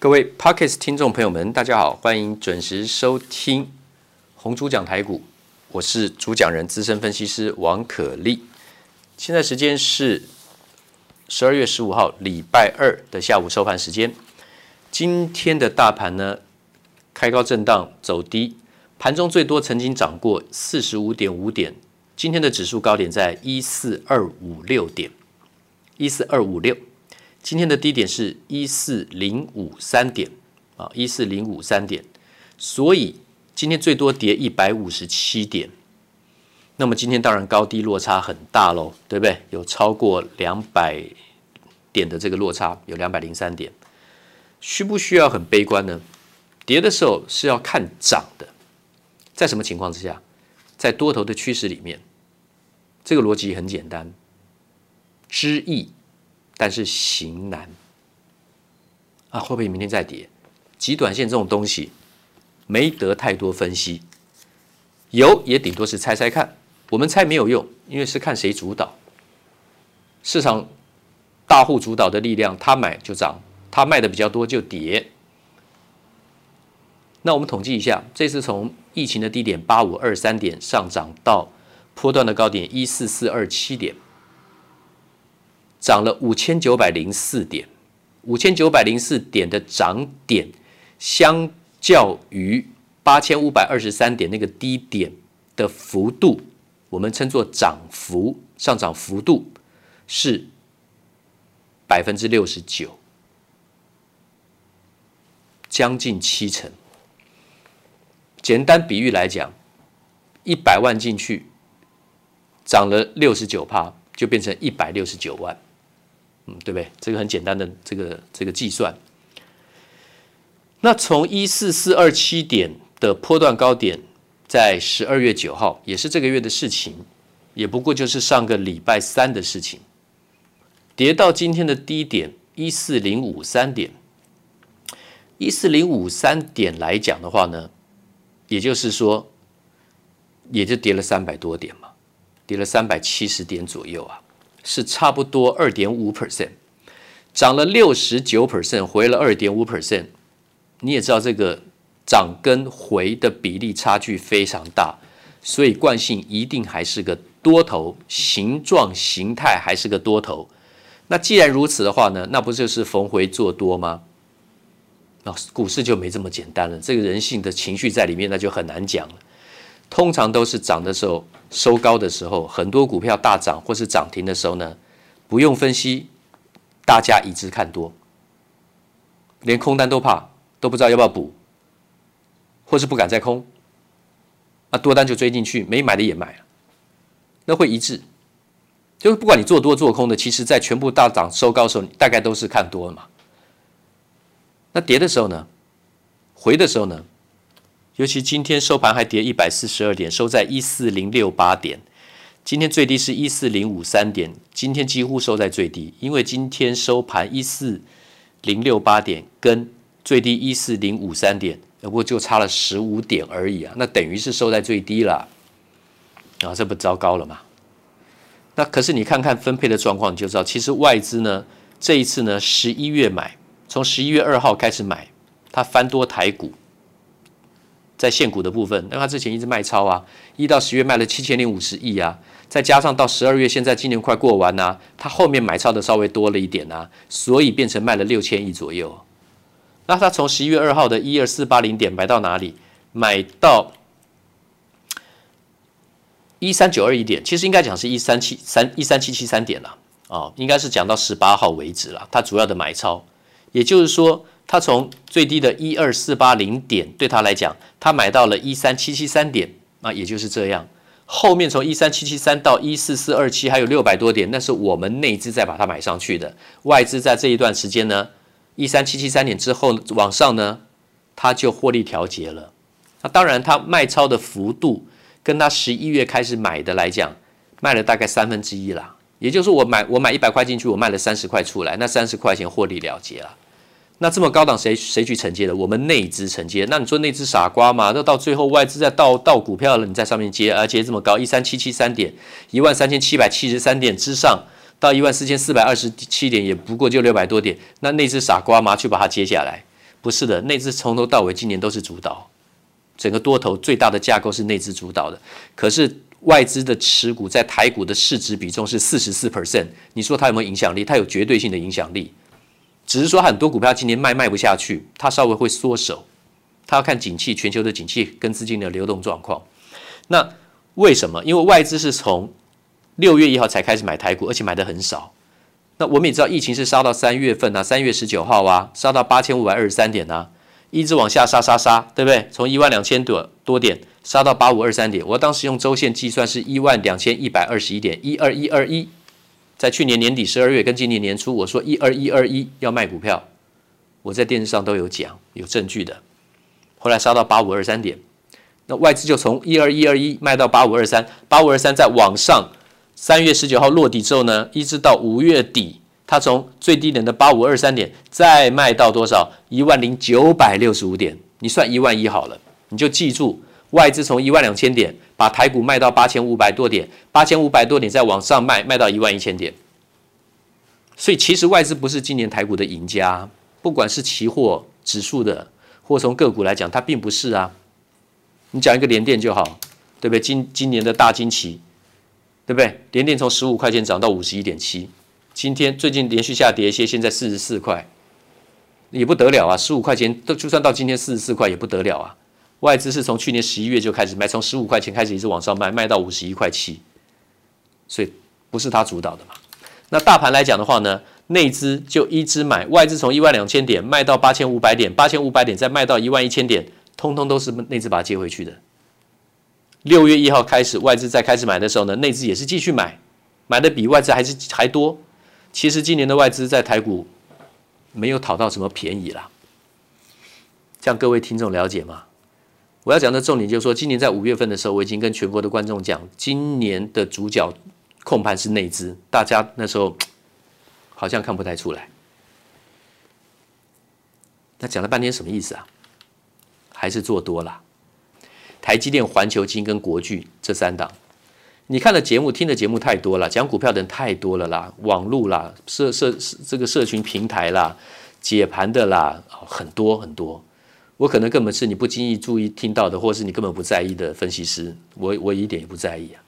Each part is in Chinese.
各位 Podcast 听众朋友们，大家好，欢迎准时收听红猪讲台股，我是主讲人资深分析师王可立。现在时间是十二月十五号礼拜二的下午收盘时间。今天的大盘呢，开高震荡走低，盘中最多曾经涨过四十五点五点。今天的指数高点在一四二五六点，一四二五六。今天的低点是一四零五三点啊，一四零五三点，所以今天最多跌一百五十七点。那么今天当然高低落差很大喽，对不对？有超过两百点的这个落差，有两百零三点。需不需要很悲观呢？跌的时候是要看涨的，在什么情况之下？在多头的趋势里面，这个逻辑很简单，知易。但是行难啊，会不会明天再跌？极短线这种东西没得太多分析，有也顶多是猜猜看。我们猜没有用，因为是看谁主导。市场大户主导的力量，他买就涨，他卖的比较多就跌。那我们统计一下，这次从疫情的低点八五二三点上涨到波段的高点一四四二七点。涨了五千九百零四点，五千九百零四点的涨点，相较于八千五百二十三点那个低点的幅度，我们称作涨幅，上涨幅度是百分之六十九，将近七成。简单比喻来讲，一百万进去，涨了六十九趴，就变成一百六十九万。对不对？这个很简单的这个这个计算。那从一四四二七点的波段高点，在十二月九号，也是这个月的事情，也不过就是上个礼拜三的事情，跌到今天的低点一四零五三点，一四零五三点来讲的话呢，也就是说，也就跌了三百多点嘛，跌了三百七十点左右啊。是差不多二点五 percent，涨了六十九 percent，回了二点五 percent。你也知道这个涨跟回的比例差距非常大，所以惯性一定还是个多头，形状形态还是个多头。那既然如此的话呢，那不就是逢回做多吗？那股市就没这么简单了，这个人性的情绪在里面，那就很难讲了。通常都是涨的时候收高的时候，很多股票大涨或是涨停的时候呢，不用分析，大家一致看多，连空单都怕，都不知道要不要补，或是不敢再空，那多单就追进去，没买的也买了，那会一致，就是不管你做多做空的，其实在全部大涨收高的时候，大概都是看多了嘛。那跌的时候呢，回的时候呢？尤其今天收盘还跌一百四十二点，收在一四零六八点。今天最低是一四零五三点，今天几乎收在最低，因为今天收盘一四零六八点跟最低一四零五三点，不过就差了十五点而已啊，那等于是收在最低了啊，这不糟糕了吗？那可是你看看分配的状况，你就知道，其实外资呢这一次呢十一月买，从十一月二号开始买，它翻多台股。在现股的部分，那他之前一直卖超啊，一到十月卖了七千零五十亿啊，再加上到十二月，现在今年快过完呐、他后面买超的稍微多了一点啊，所以变成卖了六千亿左右。那他从十一月二号的一二四八零点买到哪里？买到一三九二一点，其实应该讲是一三七三一三七七三点了哦，应该是讲到十八号为止了。他主要的买超，也就是说。他从最低的一二四八零点，对他来讲，他买到了一三七七三点啊，也就是这样。后面从一三七七三到一四四二七，还有六百多点，那是我们内资再把它买上去的。外资在这一段时间呢，一三七七三点之后往上呢，他就获利调节了。那当然，他卖超的幅度跟他十一月开始买的来讲，卖了大概三分之一啦。也就是我买我买一百块进去，我卖了三十块出来，那三十块钱获利了结了。那这么高档谁谁去承接的？我们内资承接。那你说内资傻瓜吗？那到最后外资在倒倒股票了，你在上面接，而且这么高，一三七七三点，一万三千七百七十三点之上，到一万四千四百二十七点，也不过就六百多点。那内资傻瓜吗？去把它接下来，不是的，内资从头到尾今年都是主导，整个多头最大的架构是内资主导的。可是外资的持股在台股的市值比重是四十四 percent，你说它有没有影响力？它有绝对性的影响力，只是说很多股票今年卖卖不下去，它稍微会缩手，它要看景气、全球的景气跟资金的流动状况。那为什么？因为外资是从六月一号才开始买台股，而且买的很少。那我们也知道，疫情是杀到三月份啊，三月十九号啊，杀到八千五百二十三点啊，一直往下杀杀杀，对不对？从一万两千多多点杀到八五二三点。我当时用周线计算是一万两千一百二十一点，一二一二一。在去年年底十二月跟今年年初，我说一二一二一要卖股票，我在电视上都有讲，有证据的。后来杀到八五二三点，那外资就从一二一二一卖到八五二三，八五二三再往上。三月十九号落底之后呢，一直到五月底，它从最低点的八五二三点再卖到多少？一万零九百六十五点。你算一万一好了，你就记住，外资从一万两千点把台股卖到八千五百多点，八千五百多点再往上卖，卖到一万一千点。所以其实外资不是今年台股的赢家，不管是期货指数的，或从个股来讲，它并不是啊。你讲一个联电就好，对不对？今今年的大惊奇。对不对？联电从十五块钱涨到五十一点七，今天最近连续下跌一些，现在四十四块，也不得了啊！十五块钱都就算到今天四十四块也不得了啊！外资是从去年十一月就开始卖，从十五块钱开始一直往上卖，卖到五十一块七，所以不是他主导的嘛？那大盘来讲的话呢，内资就一直买，外资从一万两千点卖到八千五百点，八千五百点再卖到一万一千点，通通都是内资把它接回去的。六月一号开始，外资再开始买的时候呢，内资也是继续买，买的比外资还是还多。其实今年的外资在台股没有讨到什么便宜啦，这样各位听众了解吗？我要讲的重点就是说，今年在五月份的时候，我已经跟全国的观众讲，今年的主角控盘是内资，大家那时候好像看不太出来。那讲了半天什么意思啊？还是做多了。台积电、环球金跟国巨这三档，你看的节目、听的节目太多了，讲股票的人太多了啦，网络啦、社社这个社群平台啦、解盘的啦，很多很多。我可能根本是你不经意注意听到的，或是你根本不在意的分析师，我我一点也不在意啊。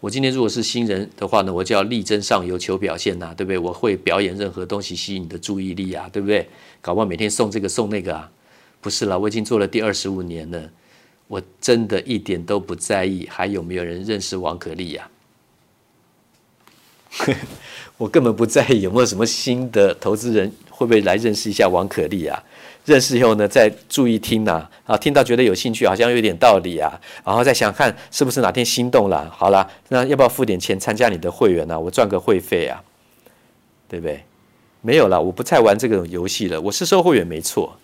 我今天如果是新人的话呢，我就要力争上游求表现呐、对不对？我会表演任何东西吸引你的注意力啊，对不对？搞不好每天送这个送那个啊，不是啦，我已经做了第二十五年了。我真的一点都不在意，还有没有人认识王可立呀、啊？我根本不在意有没有什么新的投资人会不会来认识一下王可立啊？认识以后呢，再注意听呐啊，听到觉得有兴趣，好像有点道理啊，然后再想看是不是哪天心动了。好了，那要不要付点钱参加你的会员呢、我赚个会费啊，对不对？没有了，我不再玩这个游戏了。我是收会员没错。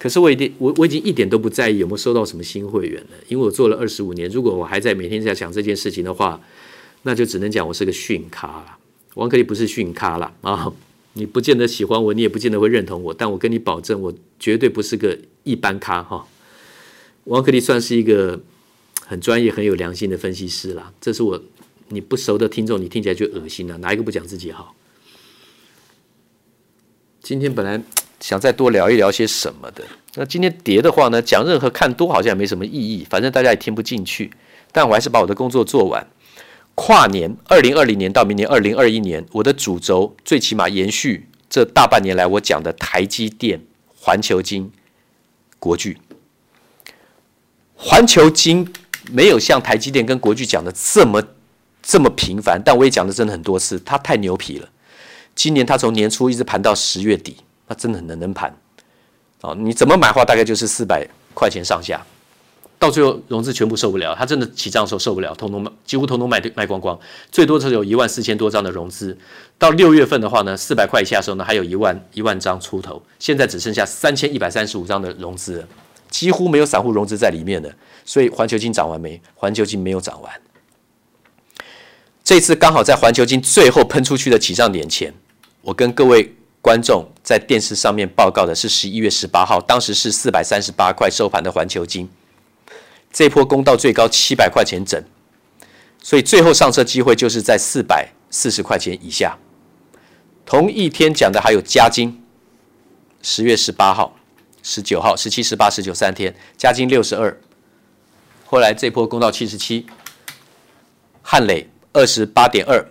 可是我已经我我已经一点都不在意有没有收到什么新会员了，因为我做了二十五年，如果我还在每天在想这件事情的话，那就只能讲我是个逊咖了。王可立不是逊咖了啊！你不见得喜欢我，你也不见得会认同我，但我跟你保证，我绝对不是个一般咖哈。王克立算是一个很专业、很有良心的分析师啦。这是我你不熟的听众，你听起来就恶心了。哪一个不讲自己好？今天本来。想再多聊一聊些什么的？那今天跌的话呢？讲任何看多好像也没什么意义，反正大家也听不进去。但我还是把我的工作做完。跨年，二零二零年到明年二零二一年，我的主轴最起码延续这大半年来我讲的台积电、环球金、国巨。环球金没有像台积电跟国巨讲的这么这么频繁，但我也讲的真的很多次，它太牛皮了。今年它从年初一直盘到十月底。它真的很能能盘，哦，你怎么买的话，大概就是四百块钱上下，到最后融资全部受不了，它真的起账的时候受不了，通通，几乎通通卖卖光光，最多是有一万四千多张的融资。到六月份的话呢，四百块以下的时候呢，还有一万一万张出头，现在只剩下三千一百三十五张的融资，几乎没有散户融资在里面的。所以环球金涨完没？环球金没有涨完，这次刚好在环球金最后喷出去的起涨点前，我跟各位。观众在电视上面报告的是十一月十八号，当时是四百三十八块收盘的环球金，这波攻到最高七百块钱整，所以最后上车机会就是在四百四十块钱以下。同一天讲的还有嘉金，十月十八号，十九号、十七、十八、十九三天，嘉金六十二，后来这波攻到七十七，汉磊二十八点二，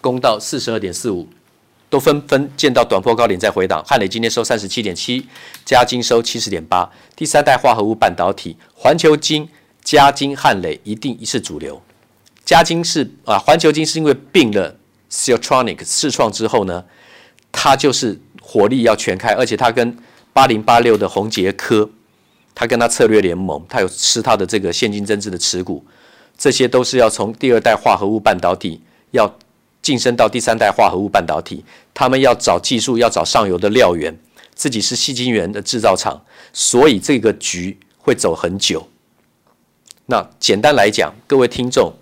攻到四十二点四五，都纷纷见到短波高点再回档。汉磊今天收三十七点七，嘉金收七十点八。第三代化合物半导体，环球金、嘉金、汉磊一定是主流。嘉金是啊，环球金是因为并了 Siltronic 世创之后呢，它就是火力要全开，而且它跟八零八六的宏杰科，它跟它策略联盟，它有吃它的这个现金增资的持股，这些都是要从第二代化合物半导体要晋升到第三代化合物半导体，他们要找技术，要找上游的料源，自己是细晶圆的制造厂，所以这个局会走很久。那简单来讲，各位听众，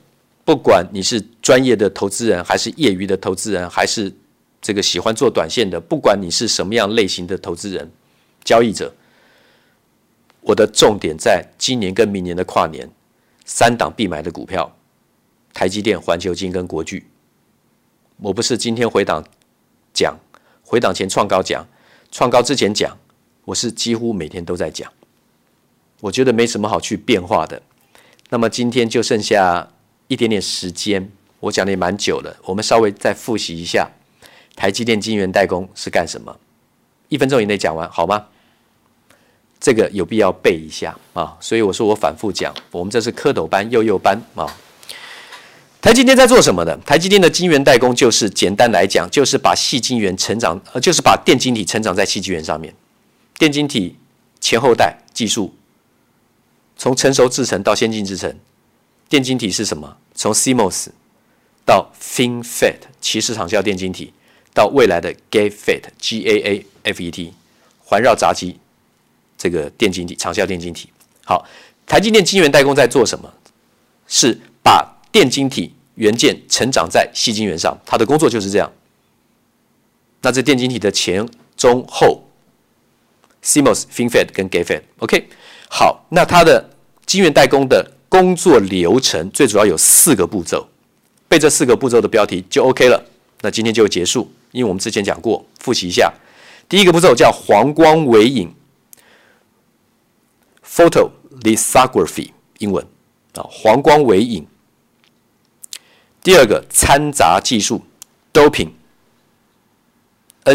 不管你是专业的投资人，还是业余的投资人，还是这个喜欢做短线的，不管你是什么样类型的投资人、交易者，我的重点在今年跟明年的跨年，三档必买的股票：台积电、环球晶跟国巨。我不是今天回档讲，回档前创高讲，创高之前讲，我是几乎每天都在讲。我觉得没什么好去变化的。那么今天就剩下一点点时间，我讲的也蛮久了，我们稍微再复习一下。台积电晶圆代工是干什么？一分钟以内讲完好吗？这个有必要背一下啊，所以我说我反复讲，我们这是蝌蚪班、幼幼班啊。台积电在做什么的？台积电的晶圆代工就是简单来讲，就是把细晶圆成长，呃，就是把电晶体成长在细晶圆上面。电晶体前后代技术，从成熟制程到先进制程，电晶体是什么？从 CMOS 到 FinFET 奇石场效电晶体。到未来的 GAAFET，G A A F E T，环绕闸机这个电晶体，场效电晶体。好，台积电晶圆代工在做什么？是把电晶体元件成长在细晶圆上，它的工作就是这样。那这电晶体的前、中、后，CMOS、FinFET 跟 GAAFET，OK。好，那它的晶圆代工的工作流程最主要有四个步骤，背这四个步骤的标题就 OK 了。那今天就结束。因为我们之前讲过，复习一下，第一个步骤叫黄光微影 （photolithography），英文啊，黄光微影。第二个掺杂技术 （doping），N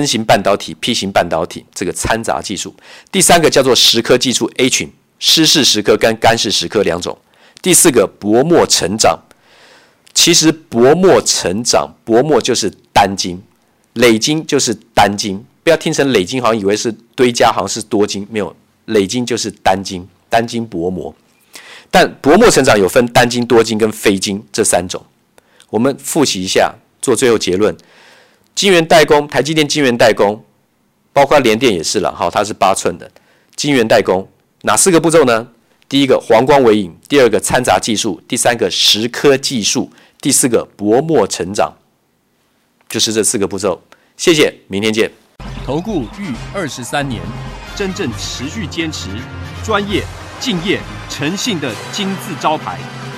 型半导体、P 型半导体这个掺杂技术。第三个叫做蚀刻技术，etch，湿式蚀刻跟干式蚀刻两种。第四个薄膜成长，其实薄膜成长，薄膜就是单晶。磊晶就是单晶，不要听成磊晶，好像以为是堆加，好像是多晶，没有，磊晶就是单晶，单晶薄膜。但薄膜成长有分单晶、多晶跟非晶这三种。我们复习一下，做最后结论。晶圆代工，台积电晶圆代工，包括联电也是了，哈，它是八寸的晶圆代工，哪四个步骤呢？第一个黄光微影，第二个掺杂技术，第三个蚀刻技术，第四个薄膜成长。就是这四个步骤，谢谢，明天见。投顾逾二十三年，真正持续坚持、专业、敬业、诚信的金字招牌，